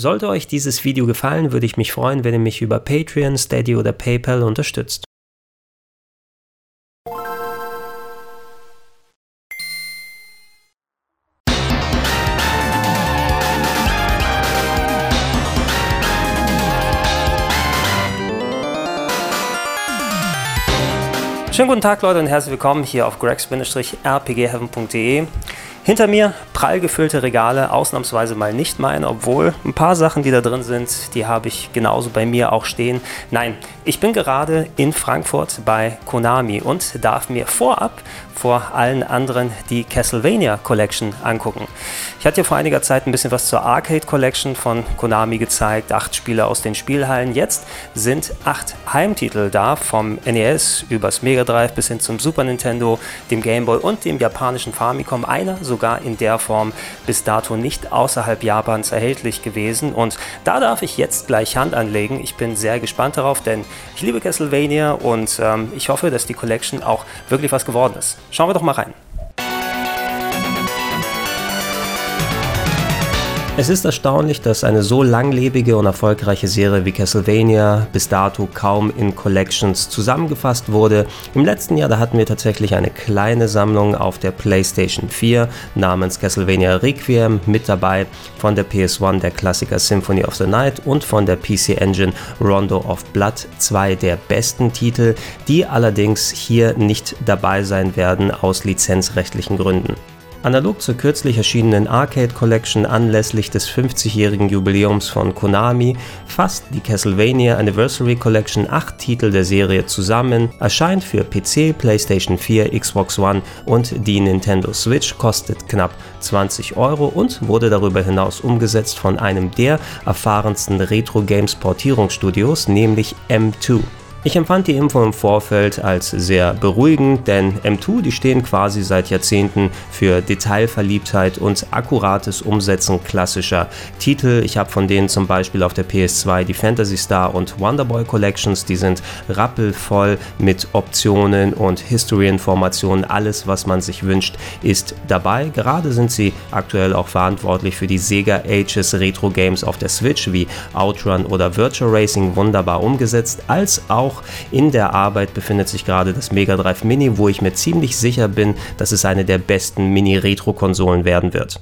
Sollte euch dieses Video gefallen, würde ich mich freuen, wenn ihr mich über Patreon, Steady oder PayPal unterstützt. Schönen guten Tag Leute und herzlich willkommen hier auf gregs-rpgheaven.de. Hinter mir prall gefüllte Regale, ausnahmsweise mal nicht meine, obwohl ein paar Sachen, die da drin sind, die habe ich genauso bei mir auch stehen. Nein, ich bin gerade in Frankfurt bei Konami und darf mir vorab vor allen anderen die Castlevania Collection angucken. Ich hatte ja vor einiger Zeit ein bisschen was zur Arcade Collection von Konami gezeigt, acht Spiele aus den Spielhallen. Jetzt sind acht Heimtitel da, vom NES übers Mega Drive bis hin zum Super Nintendo, dem Game Boy und dem japanischen Famicom. Einer sogar in der Form bis dato nicht außerhalb Japans erhältlich gewesen. Und da darf ich jetzt gleich Hand anlegen. Ich bin sehr gespannt darauf, denn ich liebe Castlevania und ähm, ich hoffe, dass die Collection auch wirklich was geworden ist. Schauen wir doch mal rein. Es ist erstaunlich, dass eine so langlebige und erfolgreiche Serie wie Castlevania bis dato kaum in Collections zusammengefasst wurde. Im letzten Jahr, da hatten wir tatsächlich eine kleine Sammlung auf der PlayStation 4 namens Castlevania Requiem mit dabei, von der PS1 der Klassiker Symphony of the Night und von der PC Engine Rondo of Blood, zwei der besten Titel, die allerdings hier nicht dabei sein werden aus lizenzrechtlichen Gründen. Analog zur kürzlich erschienenen Arcade Collection anlässlich des 50-jährigen Jubiläums von Konami fasst die Castlevania Anniversary Collection acht Titel der Serie zusammen, erscheint für PC, PlayStation 4, Xbox One und die Nintendo Switch, kostet knapp 20 Euro und wurde darüber hinaus umgesetzt von einem der erfahrensten Retro Games Portierungsstudios, nämlich M2. Ich empfand die Info im Vorfeld als sehr beruhigend, denn M2, die stehen quasi seit Jahrzehnten für Detailverliebtheit und akkurates Umsetzen klassischer Titel. Ich habe von denen zum Beispiel auf der PS2 die Fantasy Star und Wonderboy Collections, die sind rappelvoll mit Optionen und History-Informationen. Alles, was man sich wünscht, ist dabei. Gerade sind sie aktuell auch verantwortlich für die Sega Ages Retro Games auf der Switch wie Outrun oder Virtual Racing wunderbar umgesetzt, als auch auch in der Arbeit befindet sich gerade das Mega Drive Mini, wo ich mir ziemlich sicher bin, dass es eine der besten Mini-Retro-Konsolen werden wird.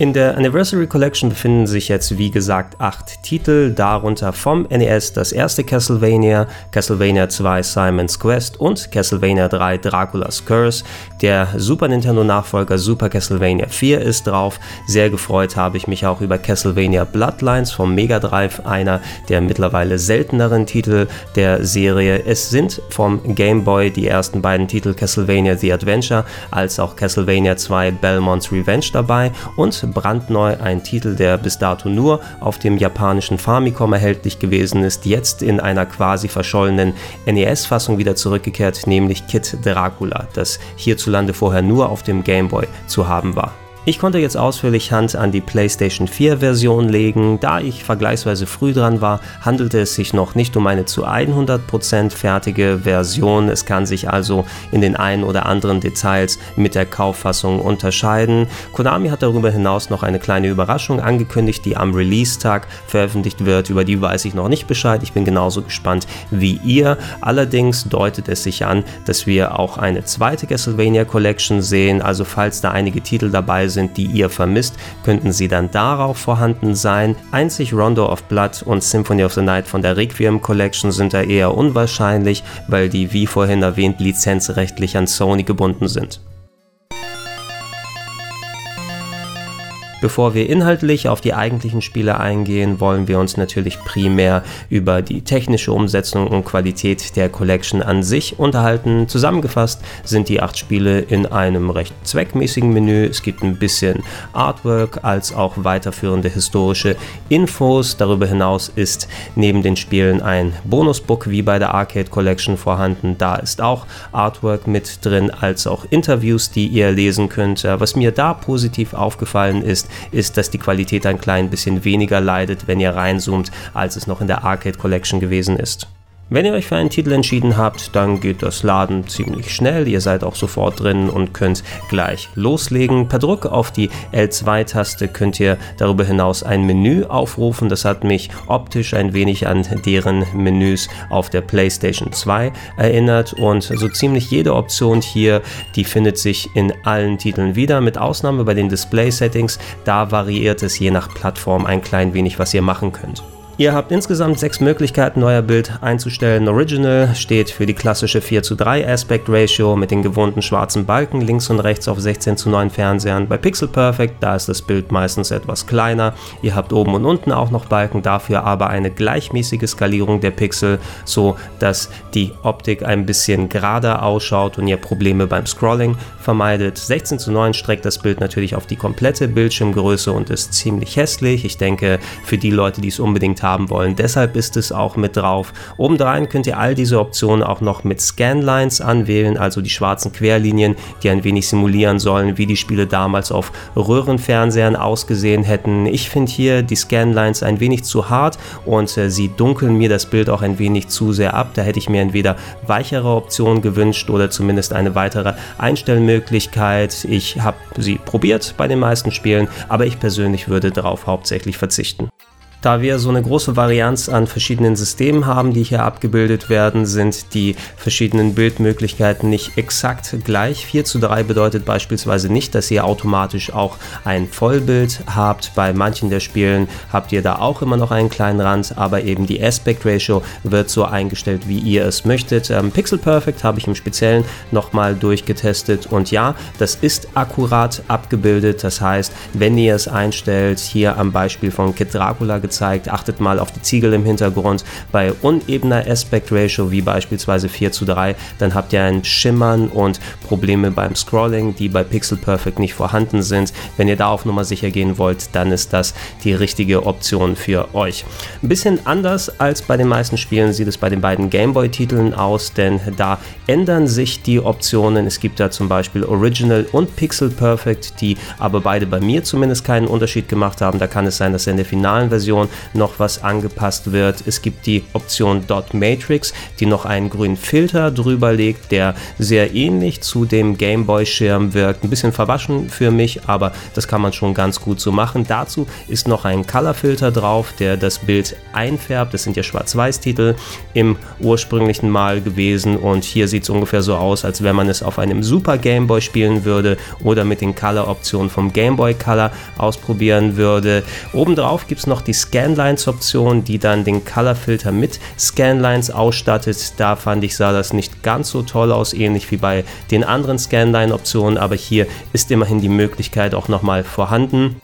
In der Anniversary Collection befinden sich jetzt wie gesagt acht Titel, darunter vom NES das erste Castlevania, Castlevania 2 Simon's Quest und Castlevania 3 Dracula's Curse. Der Super Nintendo Nachfolger Super Castlevania 4 ist drauf. Sehr gefreut habe ich mich auch über Castlevania Bloodlines vom Mega Drive, einer der mittlerweile selteneren Titel der Serie. Es sind vom Game Boy die ersten beiden Titel Castlevania The Adventure als auch Castlevania 2 Belmont's Revenge dabei und brandneu ein Titel, der bis dato nur auf dem japanischen Famicom erhältlich gewesen ist, jetzt in einer quasi verschollenen NES-Fassung wieder zurückgekehrt, nämlich Kid Dracula, das hierzulande vorher nur auf dem Game Boy zu haben war. Ich konnte jetzt ausführlich Hand an die PlayStation 4 Version legen. Da ich vergleichsweise früh dran war, handelte es sich noch nicht um eine zu 100% fertige Version. Es kann sich also in den ein oder anderen Details mit der Kauffassung unterscheiden. Konami hat darüber hinaus noch eine kleine Überraschung angekündigt, die am Release-Tag veröffentlicht wird. Über die weiß ich noch nicht Bescheid. Ich bin genauso gespannt wie ihr. Allerdings deutet es sich an, dass wir auch eine zweite Castlevania Collection sehen. Also falls da einige Titel dabei sind, sind, die ihr vermisst, könnten sie dann darauf vorhanden sein. Einzig Rondo of Blood und Symphony of the Night von der Requiem Collection sind da eher unwahrscheinlich, weil die wie vorhin erwähnt lizenzrechtlich an Sony gebunden sind. Bevor wir inhaltlich auf die eigentlichen Spiele eingehen, wollen wir uns natürlich primär über die technische Umsetzung und Qualität der Collection an sich unterhalten. Zusammengefasst sind die acht Spiele in einem recht zweckmäßigen Menü. Es gibt ein bisschen Artwork als auch weiterführende historische Infos. Darüber hinaus ist neben den Spielen ein Bonusbook wie bei der Arcade Collection vorhanden. Da ist auch Artwork mit drin, als auch Interviews, die ihr lesen könnt. Was mir da positiv aufgefallen ist, ist, dass die Qualität ein klein bisschen weniger leidet, wenn ihr reinzoomt, als es noch in der Arcade Collection gewesen ist. Wenn ihr euch für einen Titel entschieden habt, dann geht das Laden ziemlich schnell. Ihr seid auch sofort drin und könnt gleich loslegen. Per Druck auf die L2-Taste könnt ihr darüber hinaus ein Menü aufrufen. Das hat mich optisch ein wenig an deren Menüs auf der PlayStation 2 erinnert und so ziemlich jede Option hier, die findet sich in allen Titeln wieder, mit Ausnahme bei den Display-Settings. Da variiert es je nach Plattform ein klein wenig, was ihr machen könnt. Ihr habt insgesamt sechs Möglichkeiten, euer Bild einzustellen. Original steht für die klassische 4 zu 3 Aspect Ratio mit den gewohnten schwarzen Balken links und rechts auf 16 zu 9 Fernsehern. Bei Pixel Perfect, da ist das Bild meistens etwas kleiner. Ihr habt oben und unten auch noch Balken, dafür aber eine gleichmäßige Skalierung der Pixel, so dass die Optik ein bisschen gerader ausschaut und ihr Probleme beim Scrolling vermeidet. 16 zu 9 streckt das Bild natürlich auf die komplette Bildschirmgröße und ist ziemlich hässlich. Ich denke, für die Leute, die es unbedingt haben, haben wollen. Deshalb ist es auch mit drauf. Obendrein könnt ihr all diese Optionen auch noch mit Scanlines anwählen, also die schwarzen Querlinien, die ein wenig simulieren sollen, wie die Spiele damals auf Röhrenfernsehern ausgesehen hätten. Ich finde hier die Scanlines ein wenig zu hart und äh, sie dunkeln mir das Bild auch ein wenig zu sehr ab. Da hätte ich mir entweder weichere Optionen gewünscht oder zumindest eine weitere Einstellmöglichkeit. Ich habe sie probiert bei den meisten Spielen, aber ich persönlich würde darauf hauptsächlich verzichten. Da wir so eine große Varianz an verschiedenen Systemen haben, die hier abgebildet werden, sind die verschiedenen Bildmöglichkeiten nicht exakt gleich. 4 zu 3 bedeutet beispielsweise nicht, dass ihr automatisch auch ein Vollbild habt. Bei manchen der Spielen habt ihr da auch immer noch einen kleinen Rand, aber eben die Aspect Ratio wird so eingestellt, wie ihr es möchtet. Ähm, Pixel Perfect habe ich im Speziellen nochmal durchgetestet und ja, das ist akkurat abgebildet. Das heißt, wenn ihr es einstellt, hier am Beispiel von Kid Dracula gezeigt. Achtet mal auf die Ziegel im Hintergrund. Bei unebener Aspect Ratio, wie beispielsweise 4 zu 3, dann habt ihr ein Schimmern und Probleme beim Scrolling, die bei Pixel Perfect nicht vorhanden sind. Wenn ihr da auf Nummer sicher gehen wollt, dann ist das die richtige Option für euch. Ein bisschen anders als bei den meisten Spielen sieht es bei den beiden Gameboy-Titeln aus, denn da ändern sich die Optionen. Es gibt da zum Beispiel Original und Pixel Perfect, die aber beide bei mir zumindest keinen Unterschied gemacht haben. Da kann es sein, dass in der finalen Version Version noch was angepasst wird. Es gibt die Option Dot Matrix, die noch einen grünen Filter drüber legt, der sehr ähnlich zu dem Gameboy-Schirm wirkt. Ein bisschen verwaschen für mich, aber das kann man schon ganz gut so machen. Dazu ist noch ein Color-Filter drauf, der das Bild einfärbt. Das sind ja Schwarz-Weiß-Titel im ursprünglichen Mal gewesen und hier sieht es ungefähr so aus, als wenn man es auf einem Super Gameboy spielen würde oder mit den Color-Optionen vom Gameboy Color ausprobieren würde. Obendrauf gibt es noch die Scanlines-Option, die dann den Color-Filter mit Scanlines ausstattet. Da fand ich, sah das nicht ganz so toll aus, ähnlich wie bei den anderen Scanline-Optionen, aber hier ist immerhin die Möglichkeit auch nochmal vorhanden.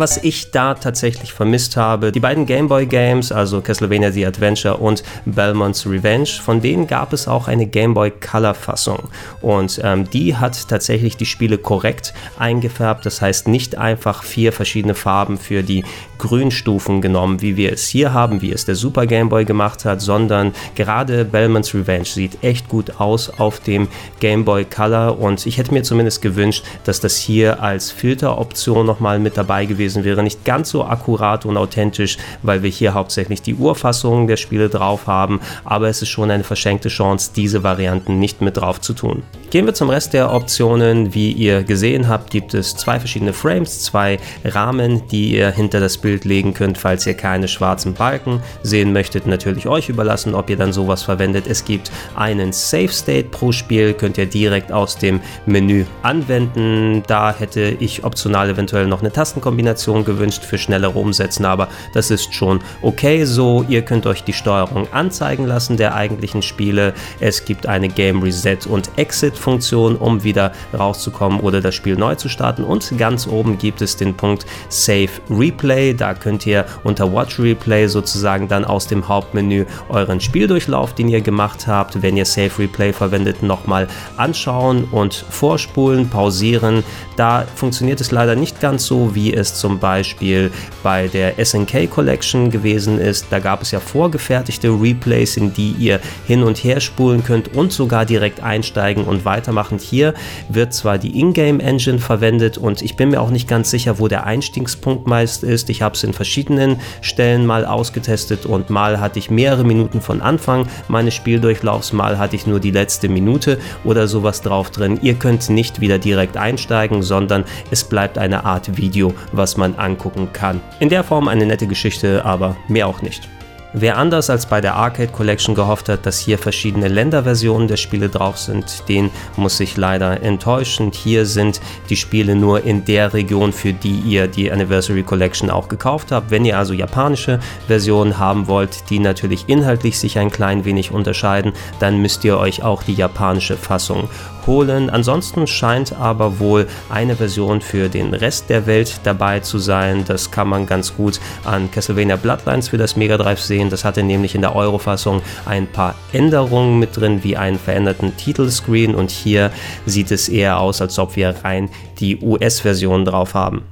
Was ich da tatsächlich vermisst habe. Die beiden Gameboy Games, also Castlevania The Adventure und Belmont's Revenge, von denen gab es auch eine Gameboy Color Fassung. Und ähm, die hat tatsächlich die Spiele korrekt eingefärbt. Das heißt nicht einfach vier verschiedene Farben für die Grünstufen genommen, wie wir es hier haben, wie es der Super Gameboy gemacht hat, sondern gerade Belmont's Revenge sieht echt gut aus auf dem Gameboy Color und ich hätte mir zumindest gewünscht, dass das hier als Filteroption nochmal mit dabei gewesen wäre, nicht ganz so akkurat und authentisch, weil wir hier hauptsächlich die Urfassungen der Spiele drauf haben, aber es ist schon eine verschenkte Chance, diese Varianten nicht mit drauf zu tun. Gehen wir zum Rest der Optionen. Wie ihr gesehen habt, gibt es zwei verschiedene Frames, zwei Rahmen, die ihr hinter das Bild legen könnt, falls ihr keine schwarzen Balken sehen möchtet. Natürlich euch überlassen, ob ihr dann sowas verwendet. Es gibt einen Save State pro Spiel, könnt ihr direkt aus dem Menü anwenden. Da hätte ich optional eventuell noch eine Tastenkombination Kombination gewünscht für schnellere Umsetzen, aber das ist schon okay so. Ihr könnt euch die Steuerung anzeigen lassen der eigentlichen Spiele. Es gibt eine Game Reset und Exit Funktion, um wieder rauszukommen oder das Spiel neu zu starten. Und ganz oben gibt es den Punkt Save Replay. Da könnt ihr unter Watch Replay sozusagen dann aus dem Hauptmenü euren Spieldurchlauf, den ihr gemacht habt, wenn ihr Save Replay verwendet, nochmal anschauen und vorspulen, pausieren. Da funktioniert es leider nicht ganz so, wie es zum Beispiel bei der SNK Collection gewesen ist. Da gab es ja vorgefertigte Replays, in die ihr hin und her spulen könnt und sogar direkt einsteigen und weitermachen. Hier wird zwar die Ingame Engine verwendet und ich bin mir auch nicht ganz sicher, wo der Einstiegspunkt meist ist. Ich habe es in verschiedenen Stellen mal ausgetestet und mal hatte ich mehrere Minuten von Anfang meines Spieldurchlaufs, mal hatte ich nur die letzte Minute oder sowas drauf drin. Ihr könnt nicht wieder direkt einsteigen, sondern es bleibt eine Art Video, was man angucken kann. In der Form eine nette Geschichte, aber mehr auch nicht. Wer anders als bei der Arcade Collection gehofft hat, dass hier verschiedene Länderversionen der Spiele drauf sind, den muss sich leider enttäuschen. Hier sind die Spiele nur in der Region, für die ihr die Anniversary Collection auch gekauft habt. Wenn ihr also japanische Versionen haben wollt, die natürlich inhaltlich sich ein klein wenig unterscheiden, dann müsst ihr euch auch die japanische Fassung holen. Ansonsten scheint aber wohl eine Version für den Rest der Welt dabei zu sein. Das kann man ganz gut an Castlevania Bloodlines für das Mega Drive sehen. Das hatte nämlich in der Euro-Fassung ein paar Änderungen mit drin, wie einen veränderten Titelscreen und hier sieht es eher aus, als ob wir rein die US-Version drauf haben.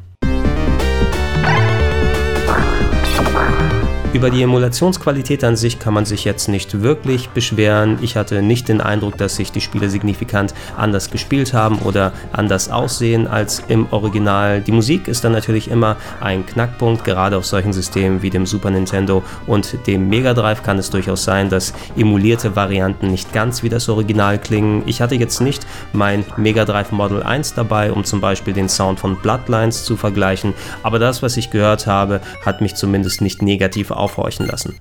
Über die Emulationsqualität an sich kann man sich jetzt nicht wirklich beschweren. Ich hatte nicht den Eindruck, dass sich die Spiele signifikant anders gespielt haben oder anders aussehen als im Original. Die Musik ist dann natürlich immer ein Knackpunkt, gerade auf solchen Systemen wie dem Super Nintendo und dem Mega Drive kann es durchaus sein, dass emulierte Varianten nicht ganz wie das Original klingen. Ich hatte jetzt nicht mein Mega Drive Model 1 dabei, um zum Beispiel den Sound von Bloodlines zu vergleichen, aber das, was ich gehört habe, hat mich zumindest nicht negativ aufhorchen lassen.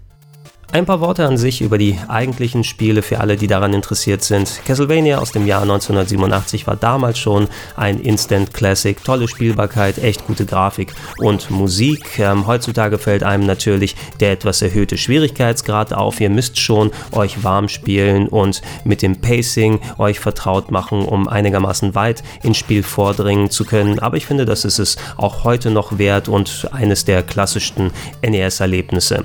Ein paar Worte an sich über die eigentlichen Spiele für alle, die daran interessiert sind. Castlevania aus dem Jahr 1987 war damals schon ein Instant Classic, tolle Spielbarkeit, echt gute Grafik und Musik. Ähm, heutzutage fällt einem natürlich der etwas erhöhte Schwierigkeitsgrad auf. Ihr müsst schon euch warm spielen und mit dem Pacing euch vertraut machen, um einigermaßen weit ins Spiel vordringen zu können. Aber ich finde, das ist es auch heute noch wert und eines der klassischsten NES-Erlebnisse.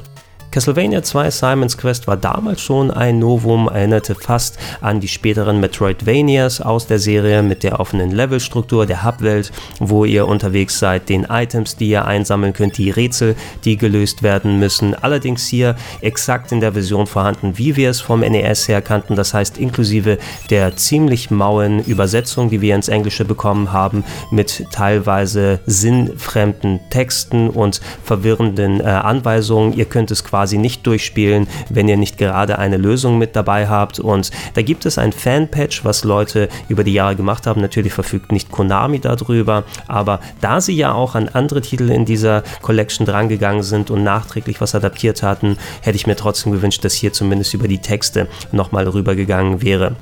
Castlevania 2 Simon's Quest war damals schon ein Novum, erinnerte fast an die späteren Metroidvanias aus der Serie mit der offenen Levelstruktur der Hubwelt, wo ihr unterwegs seid, den Items, die ihr einsammeln könnt, die Rätsel, die gelöst werden müssen. Allerdings hier exakt in der Version vorhanden, wie wir es vom NES her kannten, das heißt inklusive der ziemlich mauen Übersetzung, die wir ins Englische bekommen haben, mit teilweise sinnfremden Texten und verwirrenden äh, Anweisungen. Ihr könnt es quasi quasi nicht durchspielen, wenn ihr nicht gerade eine Lösung mit dabei habt. Und da gibt es ein Fan-Patch, was Leute über die Jahre gemacht haben. Natürlich verfügt nicht Konami darüber, aber da sie ja auch an andere Titel in dieser Collection drangegangen sind und nachträglich was adaptiert hatten, hätte ich mir trotzdem gewünscht, dass hier zumindest über die Texte nochmal rübergegangen wäre.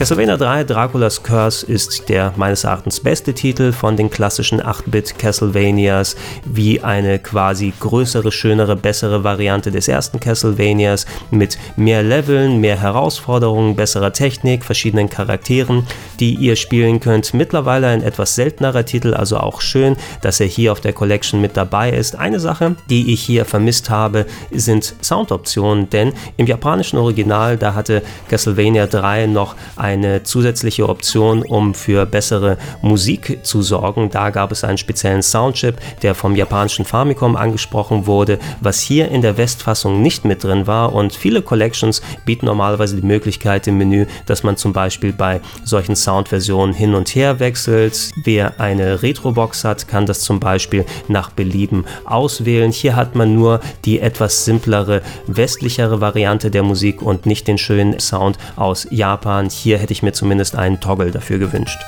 Castlevania 3 Draculas Curse ist der meines Erachtens beste Titel von den klassischen 8-Bit Castlevanias, wie eine quasi größere, schönere, bessere Variante des ersten Castlevanias mit mehr Leveln, mehr Herausforderungen, besserer Technik, verschiedenen Charakteren, die ihr spielen könnt. Mittlerweile ein etwas seltenerer Titel, also auch schön, dass er hier auf der Collection mit dabei ist. Eine Sache, die ich hier vermisst habe, sind Soundoptionen, denn im japanischen Original, da hatte Castlevania 3 noch ein eine zusätzliche Option, um für bessere Musik zu sorgen. Da gab es einen speziellen Soundchip, der vom japanischen Famicom angesprochen wurde, was hier in der Westfassung nicht mit drin war. Und viele Collections bieten normalerweise die Möglichkeit im Menü, dass man zum Beispiel bei solchen Soundversionen hin und her wechselt. Wer eine Retrobox hat, kann das zum Beispiel nach Belieben auswählen. Hier hat man nur die etwas simplere, westlichere Variante der Musik und nicht den schönen Sound aus Japan. Hier hätte ich mir zumindest einen Toggle dafür gewünscht.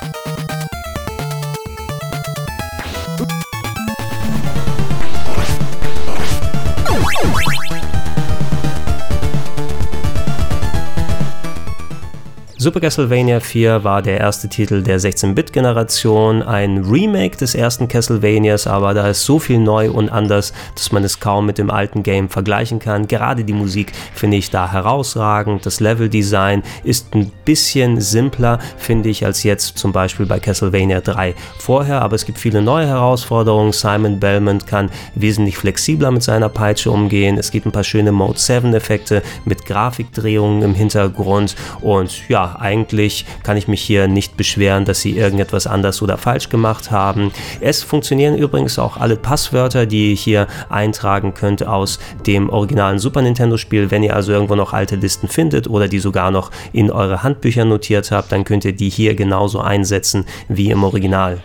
Super Castlevania 4 war der erste Titel der 16-Bit-Generation, ein Remake des ersten Castlevanias, aber da ist so viel neu und anders, dass man es kaum mit dem alten Game vergleichen kann. Gerade die Musik finde ich da herausragend. Das Level-Design ist ein bisschen simpler, finde ich, als jetzt zum Beispiel bei Castlevania 3 vorher, aber es gibt viele neue Herausforderungen. Simon Belmont kann wesentlich flexibler mit seiner Peitsche umgehen. Es gibt ein paar schöne Mode 7 Effekte mit Grafikdrehungen im Hintergrund und ja, eigentlich kann ich mich hier nicht beschweren, dass sie irgendetwas anders oder falsch gemacht haben. Es funktionieren übrigens auch alle Passwörter, die ihr hier eintragen könnt aus dem originalen Super Nintendo Spiel. Wenn ihr also irgendwo noch alte Listen findet oder die sogar noch in eure Handbücher notiert habt, dann könnt ihr die hier genauso einsetzen wie im Original.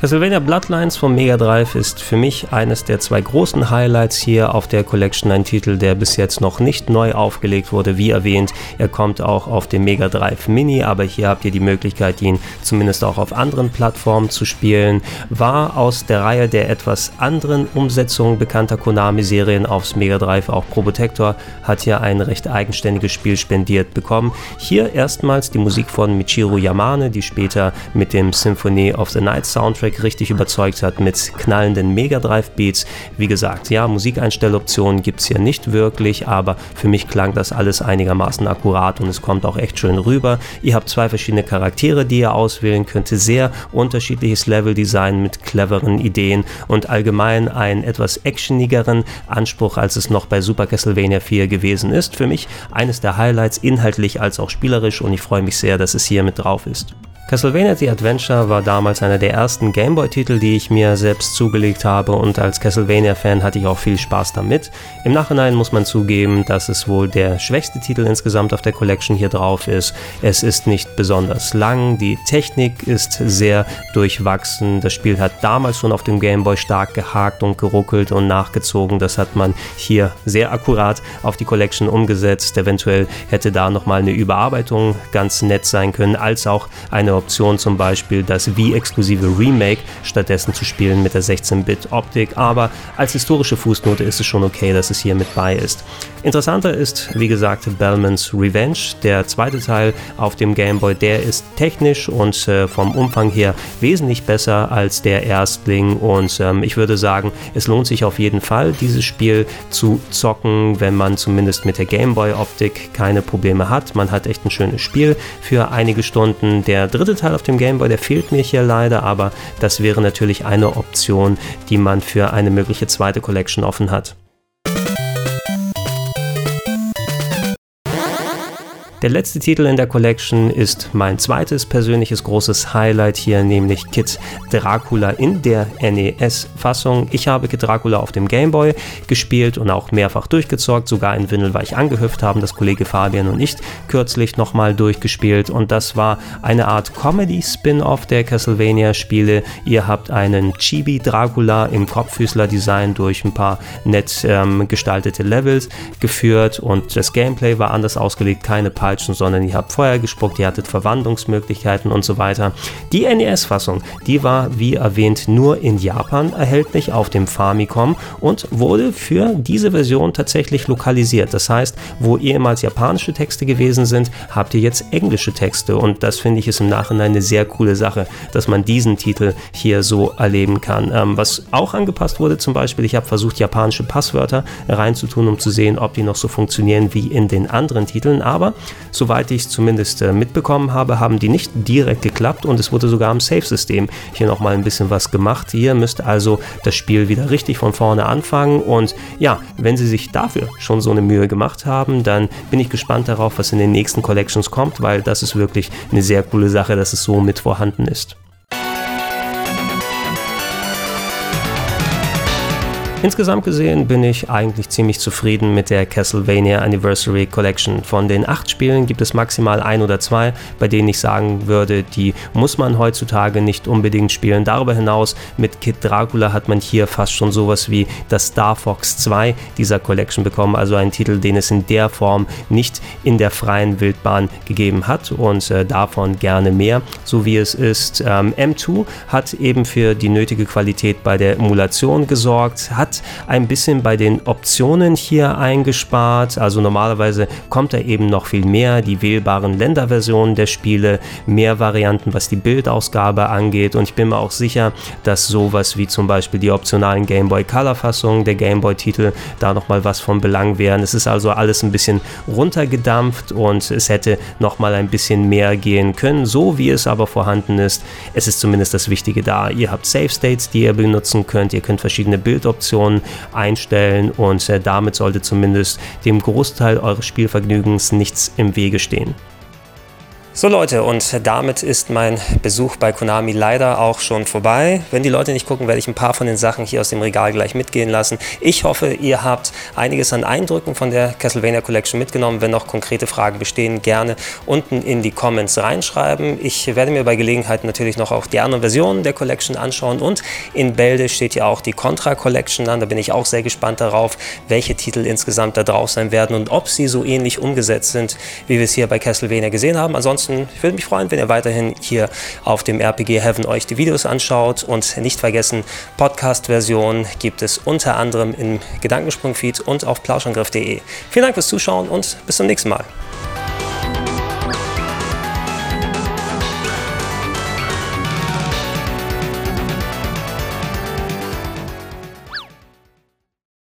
Castlevania Bloodlines vom Mega Drive ist für mich eines der zwei großen Highlights hier auf der Collection, ein Titel, der bis jetzt noch nicht neu aufgelegt wurde. Wie erwähnt, er kommt auch auf dem Mega Drive Mini, aber hier habt ihr die Möglichkeit, ihn zumindest auch auf anderen Plattformen zu spielen. War aus der Reihe der etwas anderen Umsetzungen bekannter Konami-Serien aufs Mega Drive, auch Probotector hat hier ein recht eigenständiges Spiel spendiert bekommen. Hier erstmals die Musik von Michiru Yamane, die später mit dem Symphony of the Night Soundtrack Soundtrack richtig überzeugt hat mit knallenden Mega Drive Beats. Wie gesagt, ja, Musikeinstelloptionen gibt es hier nicht wirklich, aber für mich klang das alles einigermaßen akkurat und es kommt auch echt schön rüber. Ihr habt zwei verschiedene Charaktere, die ihr auswählen könnt, sehr unterschiedliches Leveldesign mit cleveren Ideen und allgemein einen etwas actionigeren Anspruch, als es noch bei Super Castlevania 4 gewesen ist. Für mich eines der Highlights, inhaltlich als auch spielerisch und ich freue mich sehr, dass es hier mit drauf ist. Castlevania The Adventure war damals einer der ersten Gameboy-Titel, die ich mir selbst zugelegt habe und als Castlevania-Fan hatte ich auch viel Spaß damit. Im Nachhinein muss man zugeben, dass es wohl der schwächste Titel insgesamt auf der Collection hier drauf ist. Es ist nicht besonders lang, die Technik ist sehr durchwachsen. Das Spiel hat damals schon auf dem Gameboy stark gehakt und geruckelt und nachgezogen. Das hat man hier sehr akkurat auf die Collection umgesetzt. Eventuell hätte da nochmal eine Überarbeitung ganz nett sein können, als auch eine Option zum Beispiel das Wii-exklusive Remake stattdessen zu spielen mit der 16-Bit-Optik, aber als historische Fußnote ist es schon okay, dass es hier mit bei ist. Interessanter ist, wie gesagt, Bellman's Revenge, der zweite Teil auf dem Game Boy, der ist technisch und äh, vom Umfang her wesentlich besser als der Erstling und ähm, ich würde sagen, es lohnt sich auf jeden Fall, dieses Spiel zu zocken, wenn man zumindest mit der Game Boy Optik keine Probleme hat. Man hat echt ein schönes Spiel für einige Stunden. Der dritte dritte Teil auf dem Game Boy, der fehlt mir hier leider, aber das wäre natürlich eine Option, die man für eine mögliche zweite Collection offen hat. Der letzte Titel in der Collection ist mein zweites persönliches großes Highlight hier, nämlich Kid Dracula in der NES-Fassung. Ich habe Kid Dracula auf dem Game Boy gespielt und auch mehrfach durchgezockt, sogar in Windelweich angehüpft haben das Kollege Fabian und ich kürzlich nochmal durchgespielt. Und das war eine Art Comedy-Spin-Off der Castlevania-Spiele. Ihr habt einen Chibi Dracula im Kopffüßler-Design durch ein paar nett ähm, gestaltete Levels geführt. Und das Gameplay war anders ausgelegt, keine Peitsche Peitschen, sondern ihr habt Feuer gespuckt, ihr hattet Verwandlungsmöglichkeiten und so weiter. Die NES-Fassung, die war wie erwähnt nur in Japan erhältlich auf dem Famicom und wurde für diese Version tatsächlich lokalisiert. Das heißt, wo ehemals japanische Texte gewesen sind, habt ihr jetzt englische Texte und das finde ich ist im Nachhinein eine sehr coole Sache, dass man diesen Titel hier so erleben kann. Ähm, was auch angepasst wurde zum Beispiel, ich habe versucht japanische Passwörter reinzutun, um zu sehen, ob die noch so funktionieren wie in den anderen Titeln, aber Soweit ich es zumindest äh, mitbekommen habe, haben die nicht direkt geklappt und es wurde sogar am Save-System hier nochmal ein bisschen was gemacht. Ihr müsst also das Spiel wieder richtig von vorne anfangen und ja, wenn sie sich dafür schon so eine Mühe gemacht haben, dann bin ich gespannt darauf, was in den nächsten Collections kommt, weil das ist wirklich eine sehr coole Sache, dass es so mit vorhanden ist. Insgesamt gesehen bin ich eigentlich ziemlich zufrieden mit der Castlevania Anniversary Collection. Von den acht Spielen gibt es maximal ein oder zwei, bei denen ich sagen würde, die muss man heutzutage nicht unbedingt spielen. Darüber hinaus mit Kid Dracula hat man hier fast schon sowas wie das Star Fox 2 dieser Collection bekommen, also ein Titel, den es in der Form nicht in der freien Wildbahn gegeben hat und äh, davon gerne mehr, so wie es ist. Ähm, M2 hat eben für die nötige Qualität bei der Emulation gesorgt, hat hat ein bisschen bei den Optionen hier eingespart. Also normalerweise kommt da eben noch viel mehr, die wählbaren Länderversionen der Spiele, mehr Varianten, was die Bildausgabe angeht. Und ich bin mir auch sicher, dass sowas wie zum Beispiel die optionalen Game Boy Color Fassungen der Game Boy Titel da nochmal was von Belang wären. Es ist also alles ein bisschen runtergedampft und es hätte nochmal ein bisschen mehr gehen können, so wie es aber vorhanden ist. Es ist zumindest das Wichtige da. Ihr habt Save States, die ihr benutzen könnt. Ihr könnt verschiedene Bildoptionen einstellen und äh, damit sollte zumindest dem Großteil eures Spielvergnügens nichts im Wege stehen. So Leute, und damit ist mein Besuch bei Konami leider auch schon vorbei. Wenn die Leute nicht gucken, werde ich ein paar von den Sachen hier aus dem Regal gleich mitgehen lassen. Ich hoffe, ihr habt einiges an Eindrücken von der Castlevania Collection mitgenommen. Wenn noch konkrete Fragen bestehen, gerne unten in die Comments reinschreiben. Ich werde mir bei Gelegenheit natürlich noch auch die anderen Versionen der Collection anschauen und in Bälde steht ja auch die Contra Collection an. Da bin ich auch sehr gespannt darauf, welche Titel insgesamt da drauf sein werden und ob sie so ähnlich umgesetzt sind, wie wir es hier bei Castlevania gesehen haben. Ansonsten ansonsten, ich würde mich freuen, wenn ihr weiterhin hier auf dem RPG Heaven euch die Videos anschaut und nicht vergessen, Podcast-Version gibt es unter anderem im Gedankensprung-Feed und auf plauschangriff.de. Vielen Dank fürs Zuschauen und bis zum nächsten Mal.